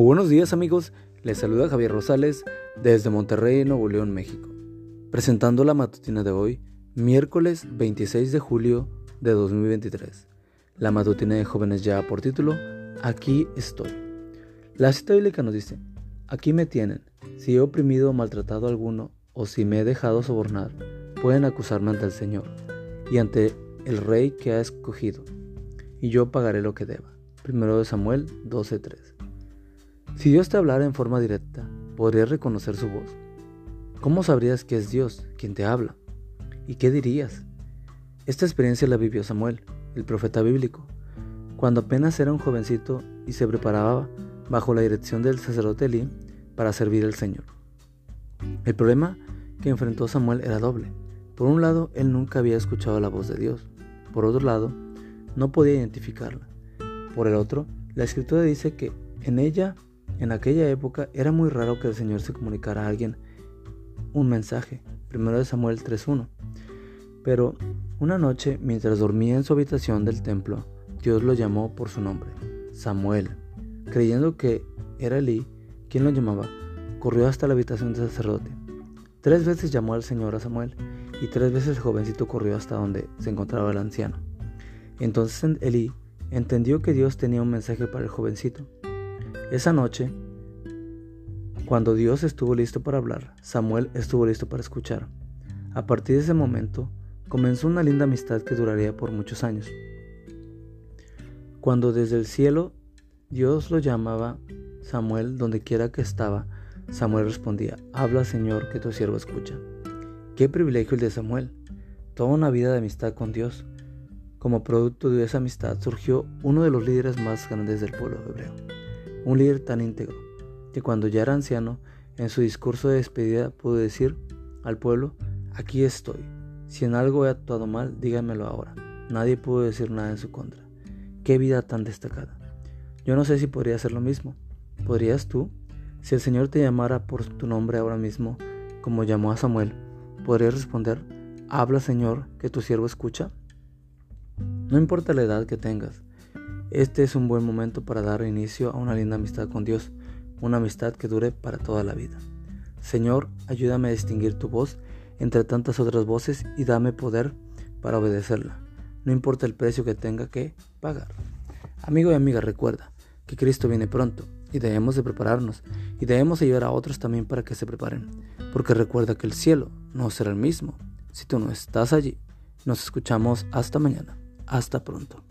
Buenos días amigos, les saluda Javier Rosales desde Monterrey, Nuevo León, México, presentando la matutina de hoy, miércoles 26 de julio de 2023. La matutina de jóvenes ya por título, Aquí estoy. La cita bíblica nos dice, aquí me tienen, si he oprimido o maltratado a alguno, o si me he dejado sobornar, pueden acusarme ante el Señor y ante el Rey que ha escogido, y yo pagaré lo que deba. Primero de Samuel 12:3. Si Dios te hablara en forma directa, podrías reconocer su voz. ¿Cómo sabrías que es Dios quien te habla? ¿Y qué dirías? Esta experiencia la vivió Samuel, el profeta bíblico, cuando apenas era un jovencito y se preparaba bajo la dirección del sacerdote Elí para servir al Señor. El problema que enfrentó Samuel era doble. Por un lado, él nunca había escuchado la voz de Dios. Por otro lado, no podía identificarla. Por el otro, la escritura dice que en ella en aquella época era muy raro que el Señor se comunicara a alguien un mensaje, primero de Samuel 3.1. Pero una noche, mientras dormía en su habitación del templo, Dios lo llamó por su nombre, Samuel. Creyendo que era Elí quien lo llamaba, corrió hasta la habitación del sacerdote. Tres veces llamó al Señor a Samuel y tres veces el jovencito corrió hasta donde se encontraba el anciano. Entonces Elí entendió que Dios tenía un mensaje para el jovencito esa noche, cuando Dios estuvo listo para hablar, Samuel estuvo listo para escuchar. A partir de ese momento, comenzó una linda amistad que duraría por muchos años. Cuando desde el cielo Dios lo llamaba Samuel donde quiera que estaba, Samuel respondía, habla Señor que tu siervo escucha. Qué privilegio el de Samuel, toda una vida de amistad con Dios. Como producto de esa amistad surgió uno de los líderes más grandes del pueblo hebreo un líder tan íntegro, que cuando ya era anciano, en su discurso de despedida pudo decir al pueblo, aquí estoy, si en algo he actuado mal, díganmelo ahora. Nadie pudo decir nada en su contra. Qué vida tan destacada. Yo no sé si podría hacer lo mismo. ¿Podrías tú? Si el Señor te llamara por tu nombre ahora mismo, como llamó a Samuel, ¿podrías responder, habla Señor, que tu siervo escucha? No importa la edad que tengas, este es un buen momento para dar inicio a una linda amistad con Dios, una amistad que dure para toda la vida. Señor, ayúdame a distinguir tu voz entre tantas otras voces y dame poder para obedecerla, no importa el precio que tenga que pagar. Amigo y amiga, recuerda que Cristo viene pronto y debemos de prepararnos y debemos ayudar a otros también para que se preparen, porque recuerda que el cielo no será el mismo si tú no estás allí. Nos escuchamos hasta mañana. Hasta pronto.